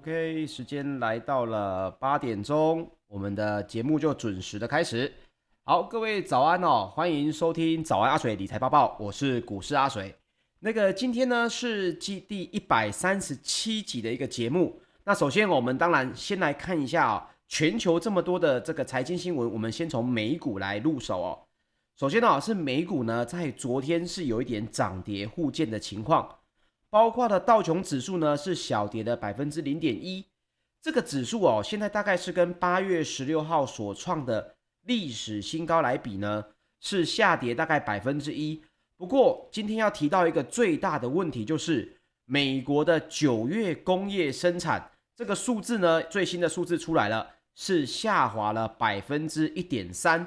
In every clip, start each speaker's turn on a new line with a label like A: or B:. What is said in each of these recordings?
A: OK，时间来到了八点钟，我们的节目就准时的开始。好，各位早安哦，欢迎收听早安阿水理财报报，我是股市阿水。那个今天呢是第第一百三十七集的一个节目。那首先我们当然先来看一下啊、全球这么多的这个财经新闻，我们先从美股来入手哦。首先呢是美股呢在昨天是有一点涨跌互见的情况。包括的道琼指数呢是小跌的百分之零点一，这个指数哦，现在大概是跟八月十六号所创的历史新高来比呢，是下跌大概百分之一。不过今天要提到一个最大的问题，就是美国的九月工业生产这个数字呢，最新的数字出来了，是下滑了百分之一点三。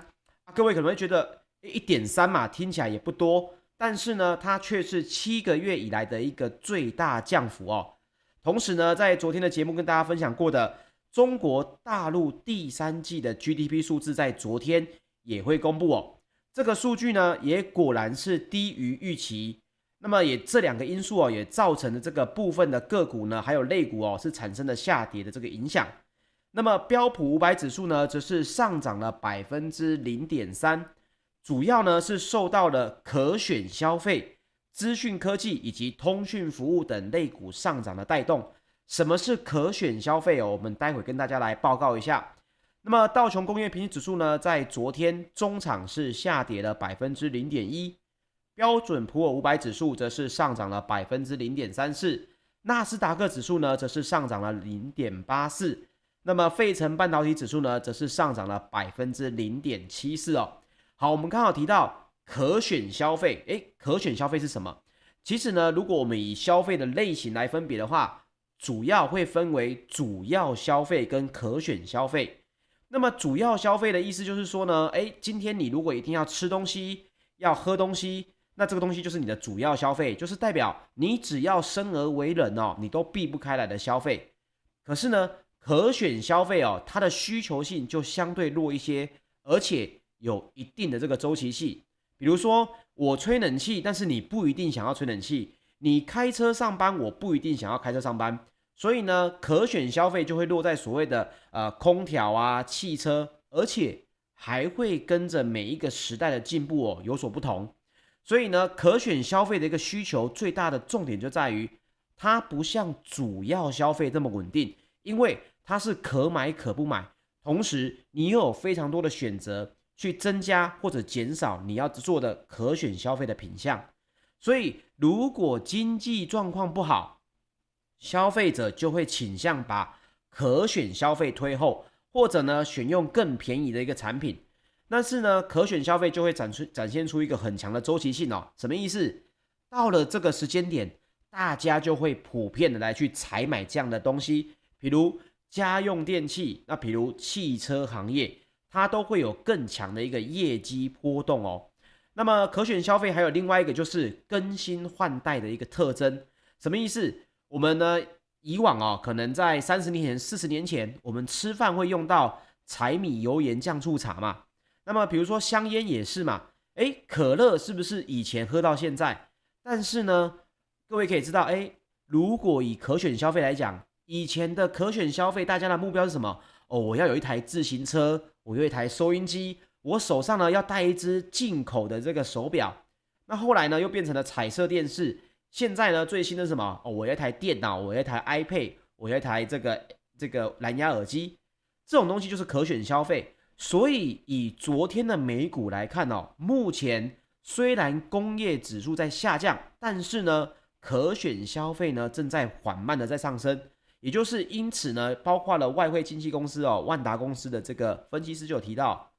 A: 各位可能会觉得一点三嘛，听起来也不多。但是呢，它却是七个月以来的一个最大降幅哦。同时呢，在昨天的节目跟大家分享过的中国大陆第三季的 GDP 数字，在昨天也会公布哦。这个数据呢，也果然是低于预期。那么也这两个因素哦，也造成了这个部分的个股呢，还有类股哦，是产生了下跌的这个影响。那么标普五百指数呢，则是上涨了百分之零点三。主要呢是受到了可选消费、资讯科技以及通讯服务等类股上涨的带动。什么是可选消费哦？我们待会跟大家来报告一下。那么道琼工业平均指数呢，在昨天中场是下跌了百分之零点一，标准普尔五百指数则是上涨了百分之零点三四，纳斯达克指数呢则是上涨了零点八四，那么费城半导体指数呢则是上涨了百分之零点七四哦。好，我们刚好提到可选消费，诶，可选消费是什么？其实呢，如果我们以消费的类型来分别的话，主要会分为主要消费跟可选消费。那么主要消费的意思就是说呢，诶，今天你如果一定要吃东西、要喝东西，那这个东西就是你的主要消费，就是代表你只要生而为人哦，你都避不开来的消费。可是呢，可选消费哦，它的需求性就相对弱一些，而且。有一定的这个周期性，比如说我吹冷气，但是你不一定想要吹冷气；你开车上班，我不一定想要开车上班。所以呢，可选消费就会落在所谓的呃空调啊、汽车，而且还会跟着每一个时代的进步哦有所不同。所以呢，可选消费的一个需求最大的重点就在于，它不像主要消费这么稳定，因为它是可买可不买，同时你又有非常多的选择。去增加或者减少你要做的可选消费的品项，所以如果经济状况不好，消费者就会倾向把可选消费推后，或者呢选用更便宜的一个产品。但是呢，可选消费就会展出展现出一个很强的周期性哦。什么意思？到了这个时间点，大家就会普遍的来去采买这样的东西，比如家用电器，那比如汽车行业。它都会有更强的一个业绩波动哦。那么可选消费还有另外一个就是更新换代的一个特征，什么意思？我们呢以往哦，可能在三十年前、四十年前，我们吃饭会用到柴米油盐酱醋茶嘛。那么比如说香烟也是嘛。诶，可乐是不是以前喝到现在？但是呢，各位可以知道，诶，如果以可选消费来讲，以前的可选消费，大家的目标是什么？哦，我要有一台自行车。我有一台收音机，我手上呢要带一只进口的这个手表，那后来呢又变成了彩色电视，现在呢最新的什么？哦，我有一台电脑，我有一台 iPad，我有一台这个这个蓝牙耳机，这种东西就是可选消费。所以以昨天的美股来看哦，目前虽然工业指数在下降，但是呢可选消费呢正在缓慢的在上升。也就是因此呢，包括了外汇经纪公司哦，万达公司的这个分析师就有提到，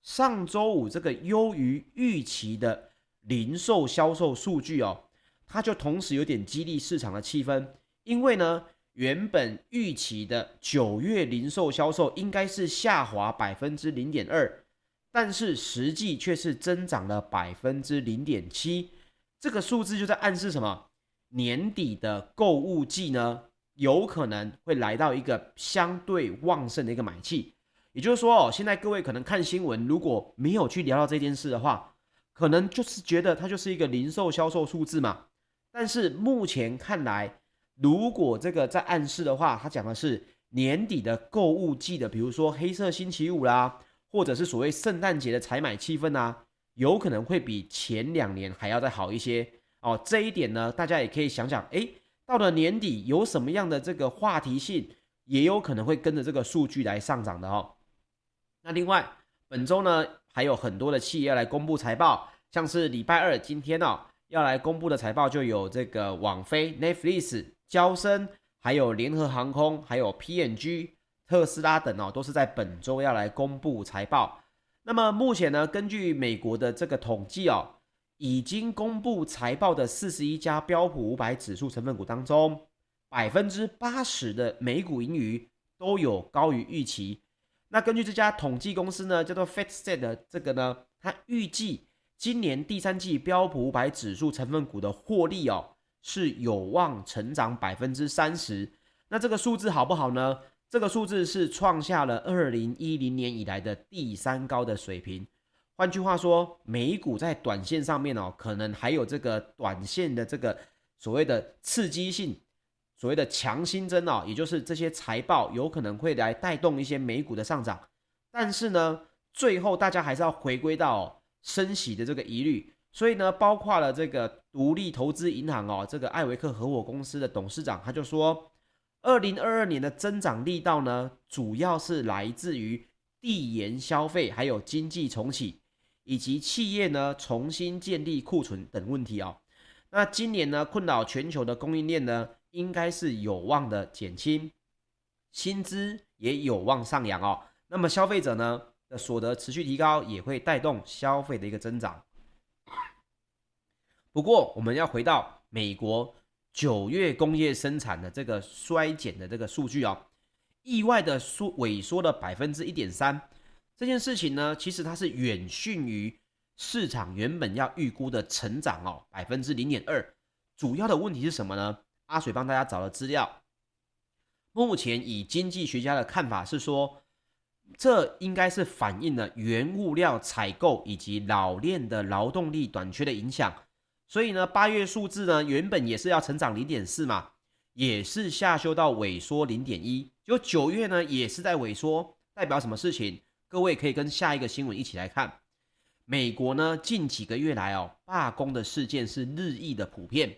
A: 上周五这个优于预期的零售销售数据哦，它就同时有点激励市场的气氛，因为呢，原本预期的九月零售销售应该是下滑百分之零点二，但是实际却是增长了百分之零点七，这个数字就在暗示什么？年底的购物季呢？有可能会来到一个相对旺盛的一个买气，也就是说哦，现在各位可能看新闻，如果没有去聊到这件事的话，可能就是觉得它就是一个零售销售数字嘛。但是目前看来，如果这个在暗示的话，它讲的是年底的购物季的，比如说黑色星期五啦，或者是所谓圣诞节的采买气氛啊，有可能会比前两年还要再好一些哦。这一点呢，大家也可以想想，诶，到了年底有什么样的这个话题性，也有可能会跟着这个数据来上涨的哦。那另外，本周呢还有很多的企业要来公布财报，像是礼拜二今天哦要来公布的财报就有这个网飞 Netflix。娇生，还有联合航空，还有 PNG、特斯拉等哦，都是在本周要来公布财报。那么目前呢，根据美国的这个统计哦，已经公布财报的四十一家标普五百指数成分股当中，百分之八十的每股盈余都有高于预期。那根据这家统计公司呢，叫做 FactSet 的这个呢，它预计今年第三季标普五百指数成分股的获利哦。是有望成长百分之三十，那这个数字好不好呢？这个数字是创下了二零一零年以来的第三高的水平。换句话说，美股在短线上面哦，可能还有这个短线的这个所谓的刺激性，所谓的强心针哦，也就是这些财报有可能会来带动一些美股的上涨。但是呢，最后大家还是要回归到升息的这个疑虑。所以呢，包括了这个独立投资银行哦，这个艾维克合伙公司的董事长他就说，二零二二年的增长力道呢，主要是来自于递延消费，还有经济重启，以及企业呢重新建立库存等问题哦。那今年呢，困扰全球的供应链呢，应该是有望的减轻，薪资也有望上扬哦。那么消费者呢的所得持续提高，也会带动消费的一个增长。不过，我们要回到美国九月工业生产的这个衰减的这个数据哦，意外的缩萎缩了百分之一点三。这件事情呢，其实它是远逊于市场原本要预估的成长哦，百分之零点二。主要的问题是什么呢？阿水帮大家找了资料，目前以经济学家的看法是说，这应该是反映了原物料采购以及老练的劳动力短缺的影响。所以呢，八月数字呢，原本也是要成长零点四嘛，也是下修到萎缩零点一。就九月呢，也是在萎缩，代表什么事情？各位可以跟下一个新闻一起来看。美国呢，近几个月来哦，罢工的事件是日益的普遍。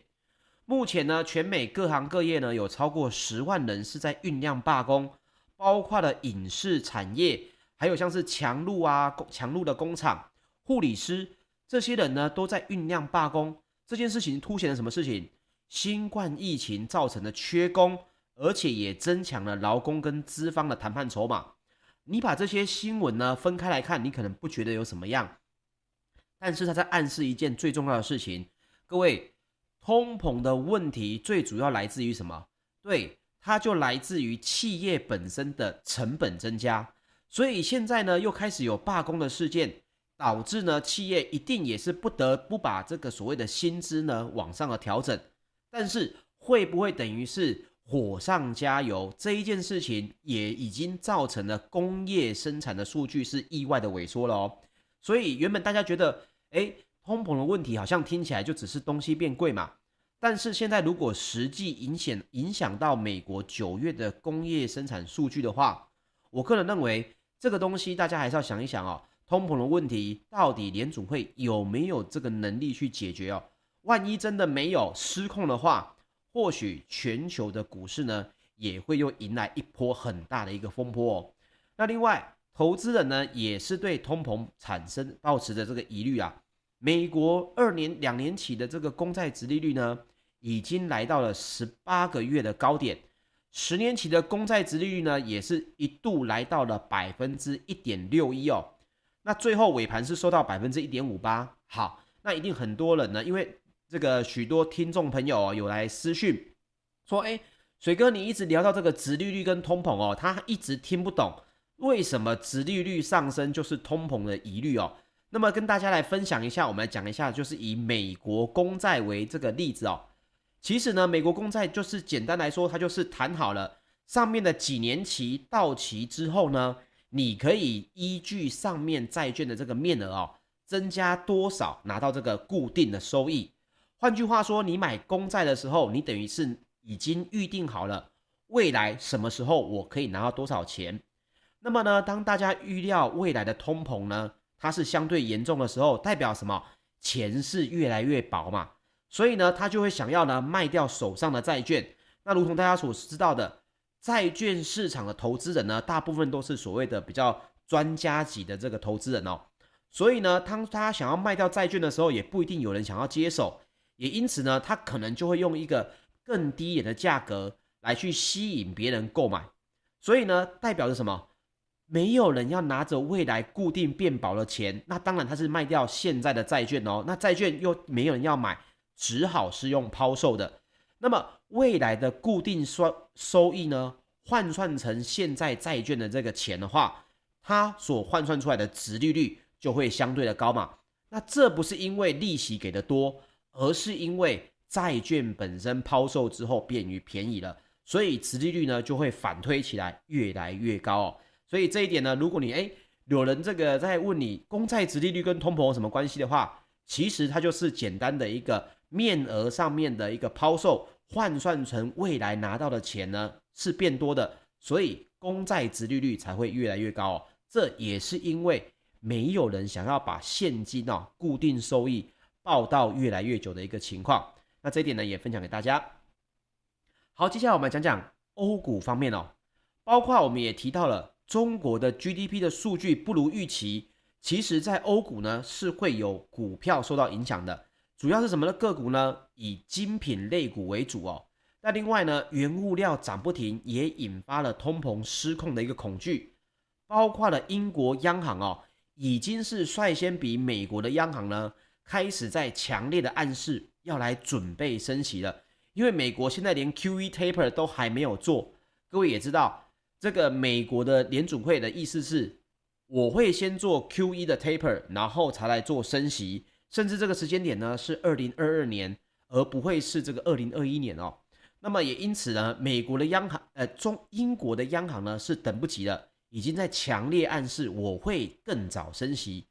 A: 目前呢，全美各行各业呢，有超过十万人是在酝酿罢工，包括了影视产业，还有像是强路啊、强路的工厂、护理师，这些人呢，都在酝酿罢工。这件事情凸显了什么事情？新冠疫情造成的缺工，而且也增强了劳工跟资方的谈判筹码。你把这些新闻呢分开来看，你可能不觉得有什么样，但是它在暗示一件最重要的事情。各位，通膨的问题最主要来自于什么？对，它就来自于企业本身的成本增加。所以现在呢，又开始有罢工的事件。导致呢，企业一定也是不得不把这个所谓的薪资呢往上的调整，但是会不会等于是火上加油？这一件事情也已经造成了工业生产的数据是意外的萎缩了哦。所以原本大家觉得，诶，通膨的问题好像听起来就只是东西变贵嘛，但是现在如果实际影响影响到美国九月的工业生产数据的话，我个人认为这个东西大家还是要想一想哦。通膨的问题到底联准会有没有这个能力去解决哦？万一真的没有失控的话，或许全球的股市呢也会又迎来一波很大的一个风波哦。那另外，投资人呢也是对通膨产生抱持着这个疑虑啊。美国二年两年期的这个公债殖利率呢已经来到了十八个月的高点，十年期的公债殖利率呢也是一度来到了百分之一点六一哦。那最后尾盘是收到百分之一点五八，好，那一定很多人呢，因为这个许多听众朋友有来私讯说，哎，水哥你一直聊到这个殖利率跟通膨哦，他一直听不懂为什么殖利率上升就是通膨的疑虑哦。那么跟大家来分享一下，我们来讲一下，就是以美国公债为这个例子哦。其实呢，美国公债就是简单来说，它就是谈好了上面的几年期到期之后呢。你可以依据上面债券的这个面额哦，增加多少拿到这个固定的收益。换句话说，你买公债的时候，你等于是已经预定好了未来什么时候我可以拿到多少钱。那么呢，当大家预料未来的通膨呢，它是相对严重的时候，代表什么？钱是越来越薄嘛，所以呢，他就会想要呢卖掉手上的债券。那如同大家所知道的，债券市场的投资人呢，大部分都是所谓的比较专家级的这个投资人哦。所以呢，当他想要卖掉债券的时候，也不一定有人想要接手，也因此呢，他可能就会用一个更低廉的价格来去吸引别人购买。所以呢，代表着什么？没有人要拿着未来固定变薄的钱，那当然他是卖掉现在的债券哦。那债券又没有人要买，只好是用抛售的。那么未来的固定收收益呢，换算成现在债券的这个钱的话，它所换算出来的值利率就会相对的高嘛。那这不是因为利息给的多，而是因为债券本身抛售之后变于便宜了，所以殖利率呢就会反推起来越来越高哦。所以这一点呢，如果你诶有人这个在问你公债殖利率跟通膨有什么关系的话，其实它就是简单的一个面额上面的一个抛售换算成未来拿到的钱呢是变多的，所以公债殖利率才会越来越高哦。这也是因为没有人想要把现金哦固定收益报道越来越久的一个情况。那这一点呢也分享给大家。好，接下来我们来讲讲欧股方面哦，包括我们也提到了。中国的 GDP 的数据不如预期，其实，在欧股呢是会有股票受到影响的，主要是什么的个股呢？以精品类股为主哦。那另外呢，原物料涨不停，也引发了通膨失控的一个恐惧，包括了英国央行哦，已经是率先比美国的央行呢，开始在强烈的暗示要来准备升息了，因为美国现在连 QE taper 都还没有做，各位也知道。这个美国的联准会的意思是，我会先做 QE 的 taper，然后才来做升息，甚至这个时间点呢是二零二二年，而不会是这个二零二一年哦。那么也因此呢，美国的央行，呃，中英国的央行呢是等不及了，已经在强烈暗示我会更早升息。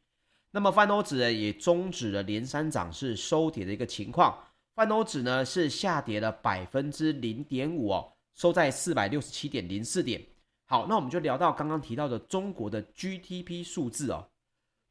A: 那么泛欧指呢也终止了连三涨势收跌的一个情况，泛欧指呢是下跌了百分之零点五哦，收在四百六十七点零四点。好，那我们就聊到刚刚提到的中国的 GDP 数字哦。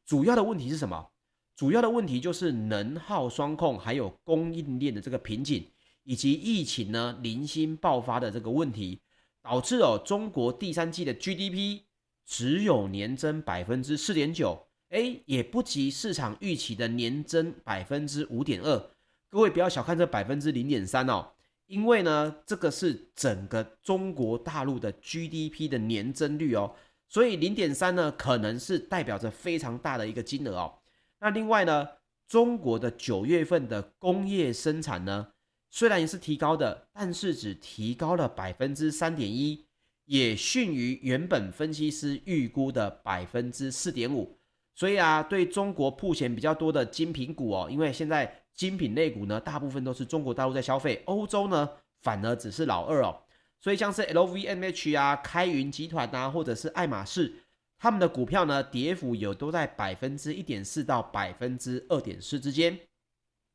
A: 主要的问题是什么？主要的问题就是能耗双控，还有供应链的这个瓶颈，以及疫情呢零星爆发的这个问题，导致哦中国第三季的 GDP 只有年增百分之四点九，哎，也不及市场预期的年增百分之五点二。各位不要小看这百分之零点三哦。因为呢，这个是整个中国大陆的 GDP 的年增率哦，所以零点三呢，可能是代表着非常大的一个金额哦。那另外呢，中国的九月份的工业生产呢，虽然也是提高的，但是只提高了百分之三点一，也逊于原本分析师预估的百分之四点五。所以啊，对中国曝险比较多的精品股哦，因为现在。精品类股呢，大部分都是中国大陆在消费，欧洲呢反而只是老二哦。所以像是 LVMH 啊、开云集团啊，或者是爱马仕，他们的股票呢，跌幅有都在百分之一点四到百分之二点四之间。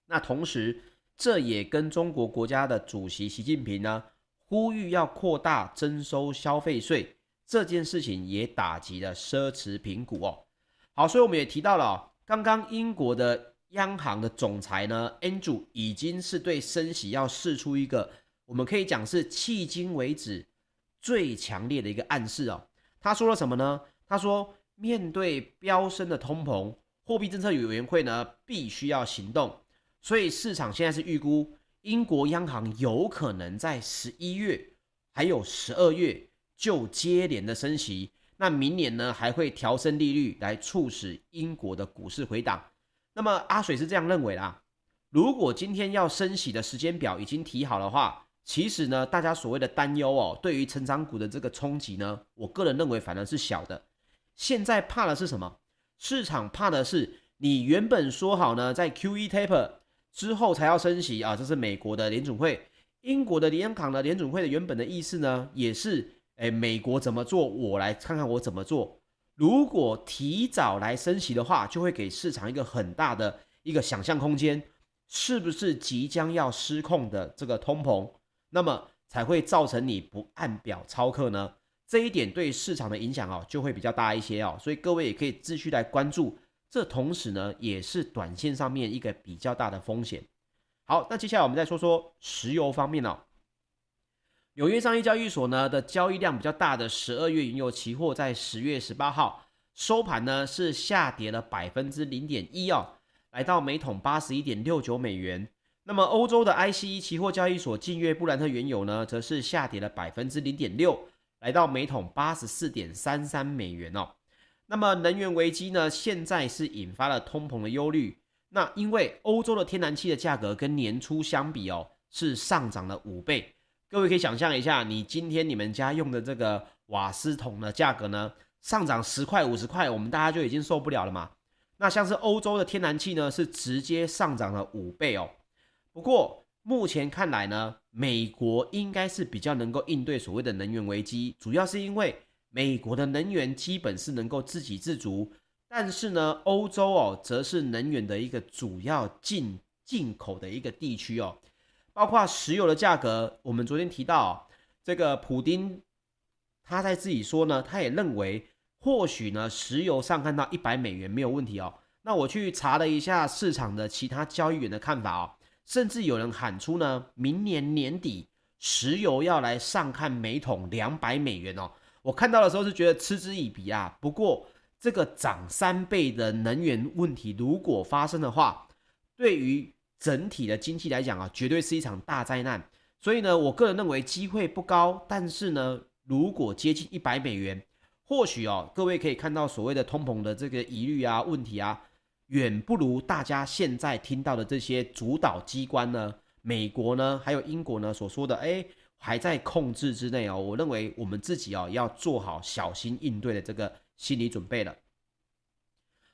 A: 那同时，这也跟中国国家的主席习近平呢呼吁要扩大征收消费税这件事情，也打击了奢侈品股哦。好，所以我们也提到了，刚刚英国的。央行的总裁呢，Andrew 已经是对升息要试出一个，我们可以讲是迄今为止最强烈的一个暗示哦。他说了什么呢？他说，面对飙升的通膨，货币政策委员会呢必须要行动。所以市场现在是预估，英国央行有可能在十一月还有十二月就接连的升息，那明年呢还会调升利率来促使英国的股市回档。那么阿水是这样认为啦，如果今天要升息的时间表已经提好的话，其实呢，大家所谓的担忧哦，对于成长股的这个冲击呢，我个人认为反而是小的。现在怕的是什么？市场怕的是你原本说好呢，在 QE taper 之后才要升息啊，这是美国的联准会，英国的联行的联准会的原本的意思呢，也是，诶，美国怎么做，我来看看我怎么做。如果提早来升息的话，就会给市场一个很大的一个想象空间，是不是即将要失控的这个通膨？那么才会造成你不按表操课呢？这一点对市场的影响哦就会比较大一些哦，所以各位也可以继续来关注。这同时呢，也是短线上面一个比较大的风险。好，那接下来我们再说说石油方面哦。纽约商业交易所呢的交易量比较大的十二月原油期货，在十月十八号收盘呢是下跌了百分之零点一哦，来到每桶八十一点六九美元。那么欧洲的 ICE 期货交易所近月布兰特原油呢，则是下跌了百分之零点六，来到每桶八十四点三三美元哦。那么能源危机呢，现在是引发了通膨的忧虑。那因为欧洲的天然气的价格跟年初相比哦，是上涨了五倍。各位可以想象一下，你今天你们家用的这个瓦斯桶的价格呢，上涨十块五十块，我们大家就已经受不了了嘛。那像是欧洲的天然气呢，是直接上涨了五倍哦。不过目前看来呢，美国应该是比较能够应对所谓的能源危机，主要是因为美国的能源基本是能够自给自足，但是呢，欧洲哦，则是能源的一个主要进进口的一个地区哦，包括石油的价格，我们昨天提到这个普丁，他在自己说呢，他也认为或许呢，石油上看到一百美元没有问题哦。那我去查了一下市场的其他交易员的看法哦。甚至有人喊出呢，明年年底石油要来上看每桶两百美元哦。我看到的时候是觉得嗤之以鼻啊。不过这个涨三倍的能源问题如果发生的话，对于整体的经济来讲啊，绝对是一场大灾难。所以呢，我个人认为机会不高。但是呢，如果接近一百美元，或许哦，各位可以看到所谓的通膨的这个疑虑啊、问题啊。远不如大家现在听到的这些主导机关呢，美国呢，还有英国呢所说的，哎，还在控制之内哦。我认为我们自己哦要做好小心应对的这个心理准备了。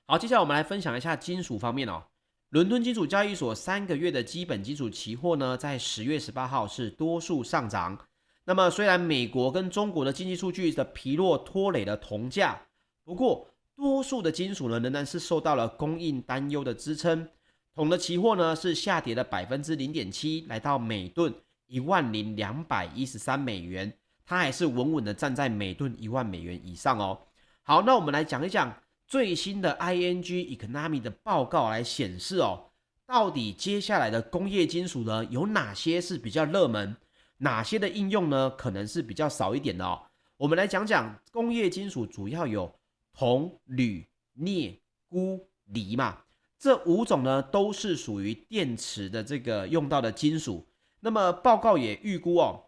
A: 好，接下来我们来分享一下金属方面哦。伦敦金属交易所三个月的基本金属期货呢，在十月十八号是多数上涨。那么虽然美国跟中国的经济数据的疲弱拖累了铜价，不过。多数的金属呢，仍然是受到了供应担忧的支撑。铜的期货呢是下跌了百分之零点七，来到每吨一万零两百一十三美元。它还是稳稳的站在每吨一万美元以上哦。好，那我们来讲一讲最新的 ING Economy 的报告来显示哦，到底接下来的工业金属呢有哪些是比较热门，哪些的应用呢可能是比较少一点的哦。我们来讲讲工业金属主要有。铜、铝、镍、钴、锂嘛，这五种呢都是属于电池的这个用到的金属。那么报告也预估哦，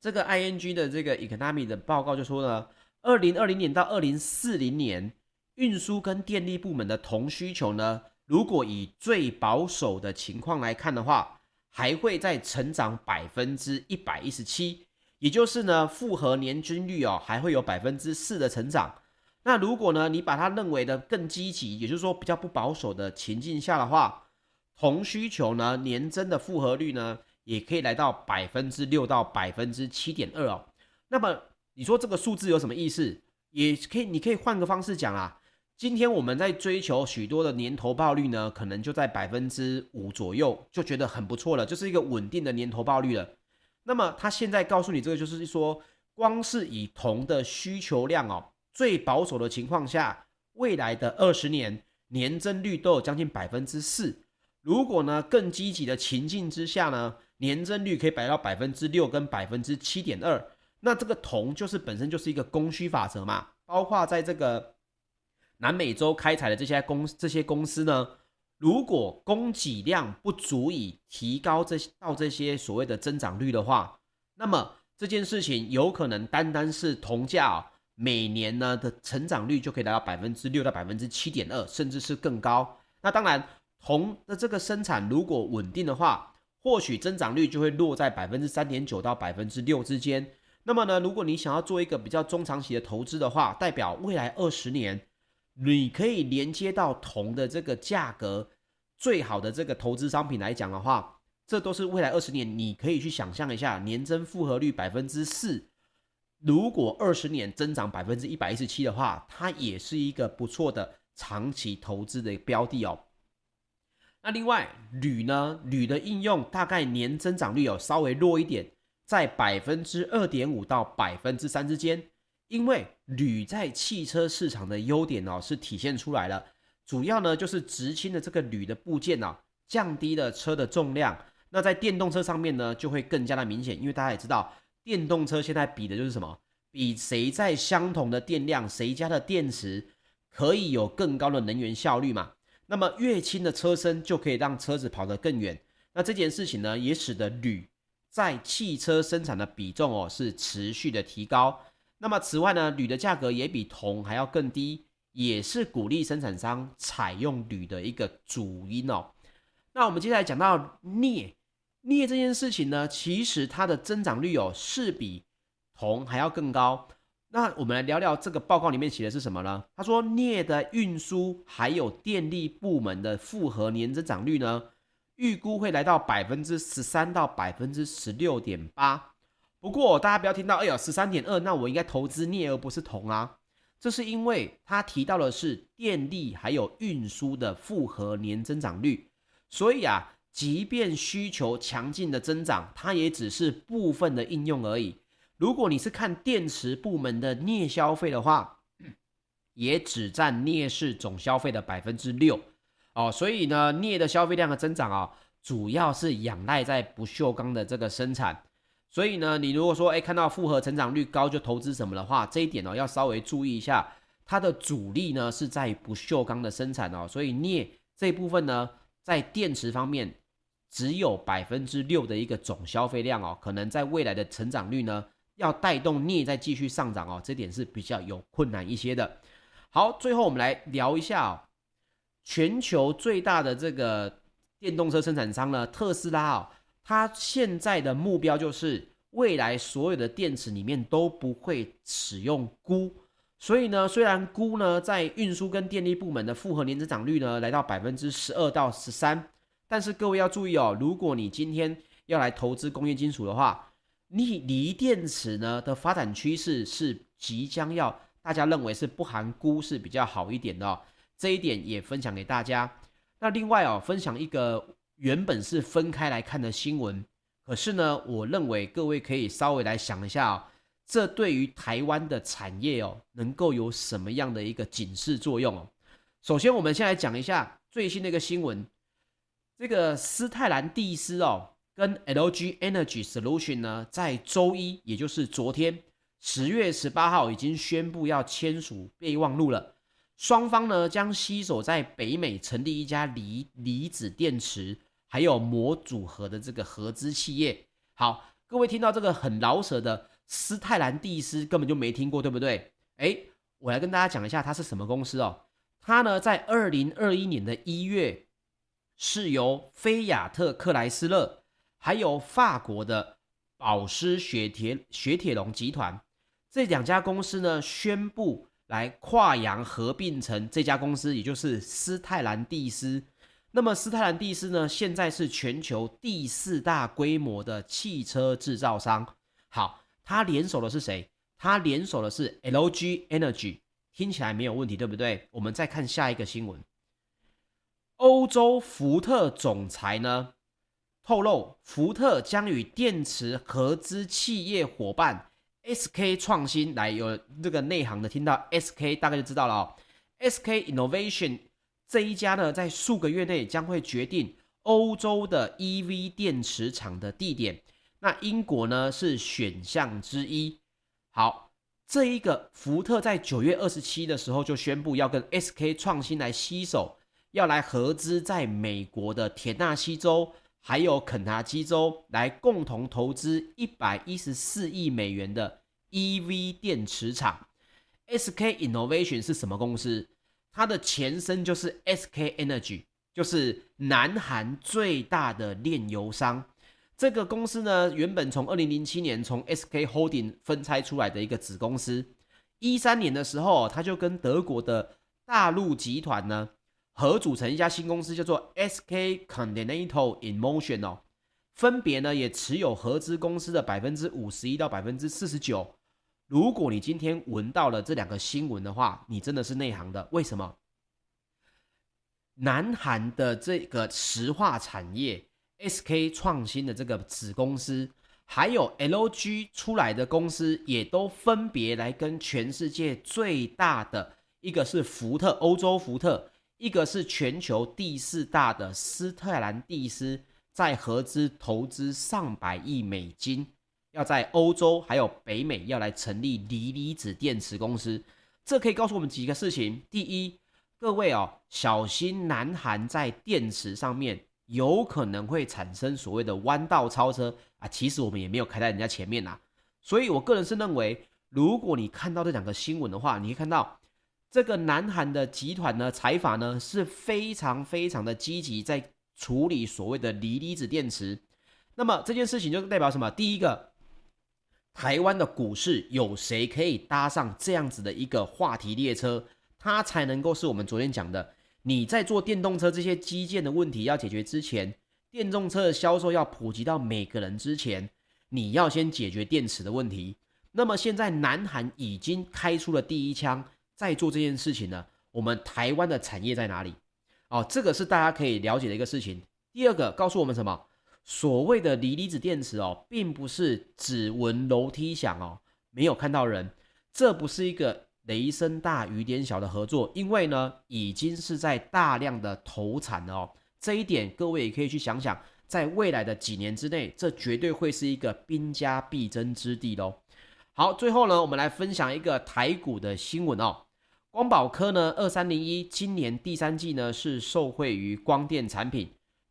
A: 这个 ING 的这个 Economy 的报告就说呢，二零二零年到二零四零年，运输跟电力部门的铜需求呢，如果以最保守的情况来看的话，还会再成长百分之一百一十七，也就是呢复合年均率哦，还会有百分之四的成长。那如果呢，你把它认为的更积极，也就是说比较不保守的情境下的话，铜需求呢年增的复合率呢，也可以来到百分之六到百分之七点二哦。那么你说这个数字有什么意思？也可以，你可以换个方式讲啊。今天我们在追求许多的年投报率呢，可能就在百分之五左右，就觉得很不错了，就是一个稳定的年投报率了。那么他现在告诉你这个，就是说，光是以铜的需求量哦。最保守的情况下，未来的二十年年增率都有将近百分之四。如果呢更积极的情境之下呢，年增率可以摆到百分之六跟百分之七点二。那这个铜就是本身就是一个供需法则嘛。包括在这个南美洲开采的这些公这些公司呢，如果供给量不足以提高这些到这些所谓的增长率的话，那么这件事情有可能单单是铜价哦。每年呢的成长率就可以达到百分之六到百分之七点二，甚至是更高。那当然，铜的这个生产如果稳定的话，或许增长率就会落在百分之三点九到百分之六之间。那么呢，如果你想要做一个比较中长期的投资的话，代表未来二十年，你可以连接到铜的这个价格最好的这个投资商品来讲的话，这都是未来二十年你可以去想象一下，年增复合率百分之四。如果二十年增长百分之一百一十七的话，它也是一个不错的长期投资的标的哦。那另外铝呢？铝的应用大概年增长率有稍微弱一点，在百分之二点五到百分之三之间。因为铝在汽车市场的优点哦是体现出来了，主要呢就是直轻的这个铝的部件哦，降低了车的重量。那在电动车上面呢就会更加的明显，因为大家也知道，电动车现在比的就是什么？比谁在相同的电量，谁家的电池可以有更高的能源效率嘛？那么越轻的车身就可以让车子跑得更远。那这件事情呢也使得铝在汽车生产的比重哦是持续的提高。那么此外呢，铝的价格也比铜还要更低，也是鼓励生产商采用铝的一个主因哦。那我们接下来讲到镍，镍这件事情呢，其实它的增长率哦是比铜还要更高。那我们来聊聊这个报告里面写的是什么呢？他说镍的运输还有电力部门的复合年增长率呢，预估会来到百分之十三到百分之十六点八。不过大家不要听到，哎呦，十三点二，那我应该投资镍而不是铜啊。这是因为他提到的是电力还有运输的复合年增长率，所以啊，即便需求强劲的增长，它也只是部分的应用而已。如果你是看电池部门的镍消费的话，也只占镍市总消费的百分之六哦。所以呢，镍的消费量的增长啊，主要是仰赖在不锈钢的这个生产。所以呢，你如果说，哎，看到复合成长率高就投资什么的话，这一点呢，要稍微注意一下，它的主力呢是在不锈钢的生产哦。所以镍这部分呢，在电池方面只有百分之六的一个总消费量哦，可能在未来的成长率呢，要带动镍再继续上涨哦，这点是比较有困难一些的。好，最后我们来聊一下哦，全球最大的这个电动车生产商呢，特斯拉哦。它现在的目标就是未来所有的电池里面都不会使用钴，所以呢，虽然钴呢在运输跟电力部门的复合年增长率呢来到百分之十二到十三，但是各位要注意哦，如果你今天要来投资工业金属的话，锂锂电池呢的发展趋势是即将要大家认为是不含钴是比较好一点的，这一点也分享给大家。那另外哦，分享一个。原本是分开来看的新闻，可是呢，我认为各位可以稍微来想一下哦，这对于台湾的产业哦，能够有什么样的一个警示作用哦？首先，我们先来讲一下最新的一个新闻，这个斯泰兰蒂斯哦，跟 LG Energy Solution 呢，在周一，也就是昨天十月十八号，已经宣布要签署备忘录了。双方呢，将携手在北美成立一家锂离子电池。还有模组合的这个合资企业，好，各位听到这个很饶舌的斯泰兰蒂斯，根本就没听过，对不对？诶，我来跟大家讲一下它是什么公司哦。它呢，在二零二一年的一月，是由菲亚特克莱斯勒，还有法国的宝狮雪铁雪铁龙集团这两家公司呢，宣布来跨洋合并成这家公司，也就是斯泰兰蒂斯。那么斯泰兰蒂斯呢，现在是全球第四大规模的汽车制造商。好，它联手的是谁？它联手的是 LG Energy，听起来没有问题，对不对？我们再看下一个新闻。欧洲福特总裁呢透露，福特将与电池合资企业伙伴 SK 创新来，有这个内行的听到 SK 大概就知道了哦，SK Innovation。这一家呢，在数个月内将会决定欧洲的 EV 电池厂的地点。那英国呢是选项之一。好，这一个福特在九月二十七的时候就宣布要跟 SK 创新来携手，要来合资在美国的田纳西州还有肯塔基州来共同投资一百一十四亿美元的 EV 电池厂。SK Innovation 是什么公司？它的前身就是 SK Energy，就是南韩最大的炼油商。这个公司呢，原本从二零零七年从 SK Holding 分拆出来的一个子公司。一三年的时候，他就跟德国的大陆集团呢合组成一家新公司，叫做 SK Continental InMotion 哦。分别呢也持有合资公司的百分之五十一到百分之四十九。如果你今天闻到了这两个新闻的话，你真的是内行的。为什么？南韩的这个石化产业 SK 创新的这个子公司，还有 LG 出来的公司，也都分别来跟全世界最大的一个是福特，欧洲福特，一个是全球第四大的斯特兰蒂斯，在合资投资上百亿美金，要在欧洲还有北美要来成立锂离子电池公司。这可以告诉我们几个事情：第一，各位哦，小心南韩在电池上面。有可能会产生所谓的弯道超车啊！其实我们也没有开在人家前面呐，所以我个人是认为，如果你看到这两个新闻的话，你会看到这个南韩的集团呢，财阀呢是非常非常的积极在处理所谓的锂离子电池。那么这件事情就代表什么？第一个，台湾的股市有谁可以搭上这样子的一个话题列车，它才能够是我们昨天讲的。你在做电动车这些基建的问题要解决之前，电动车的销售要普及到每个人之前，你要先解决电池的问题。那么现在南韩已经开出了第一枪，在做这件事情呢。我们台湾的产业在哪里？哦，这个是大家可以了解的一个事情。第二个告诉我们什么？所谓的锂离子电池哦，并不是只闻楼梯响哦，没有看到人，这不是一个。雷声大雨点小的合作，因为呢，已经是在大量的投产了哦。这一点各位也可以去想想，在未来的几年之内，这绝对会是一个兵家必争之地喽。好，最后呢，我们来分享一个台股的新闻哦。光宝科呢，二三零一今年第三季呢是受惠于光电产品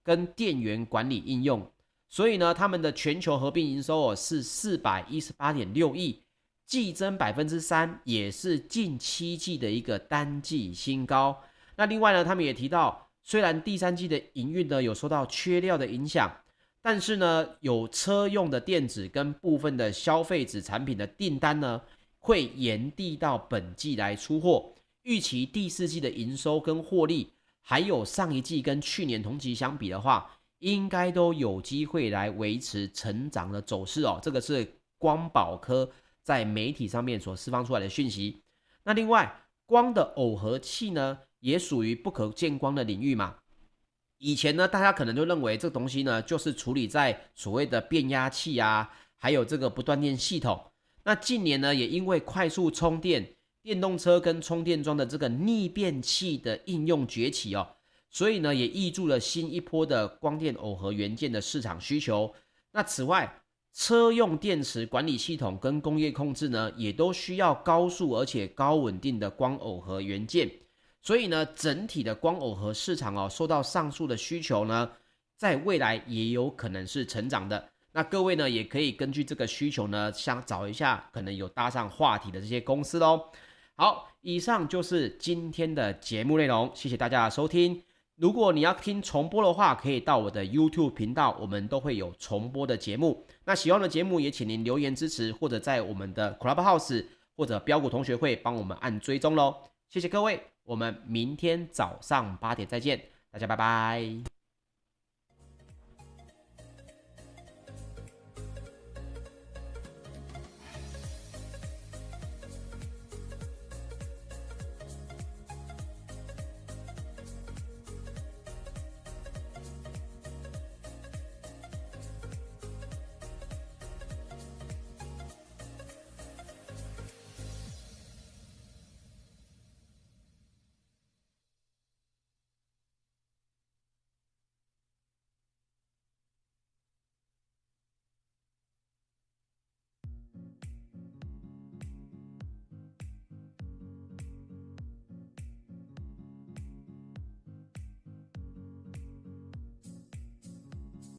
A: 跟电源管理应用，所以呢，他们的全球合并营收哦是四百一十八点六亿。季增百分之三，也是近七季的一个单季新高。那另外呢，他们也提到，虽然第三季的营运呢有受到缺料的影响，但是呢，有车用的电子跟部分的消费子产品的订单呢，会延递到本季来出货。预期第四季的营收跟获利，还有上一季跟去年同期相比的话，应该都有机会来维持成长的走势哦。这个是光宝科。在媒体上面所释放出来的讯息，那另外光的耦合器呢，也属于不可见光的领域嘛。以前呢，大家可能就认为这东西呢，就是处理在所谓的变压器啊，还有这个不断电系统。那近年呢，也因为快速充电、电动车跟充电桩的这个逆变器的应用崛起哦，所以呢，也挹注了新一波的光电耦合元件的市场需求。那此外，车用电池管理系统跟工业控制呢，也都需要高速而且高稳定的光耦合元件，所以呢，整体的光耦合市场哦，受到上述的需求呢，在未来也有可能是成长的。那各位呢，也可以根据这个需求呢，想找一下可能有搭上话题的这些公司喽。好，以上就是今天的节目内容，谢谢大家的收听。如果你要听重播的话，可以到我的 YouTube 频道，我们都会有重播的节目。那喜欢的节目也请您留言支持，或者在我们的 Clubhouse 或者标股同学会帮我们按追踪喽。谢谢各位，我们明天早上八点再见，大家拜拜。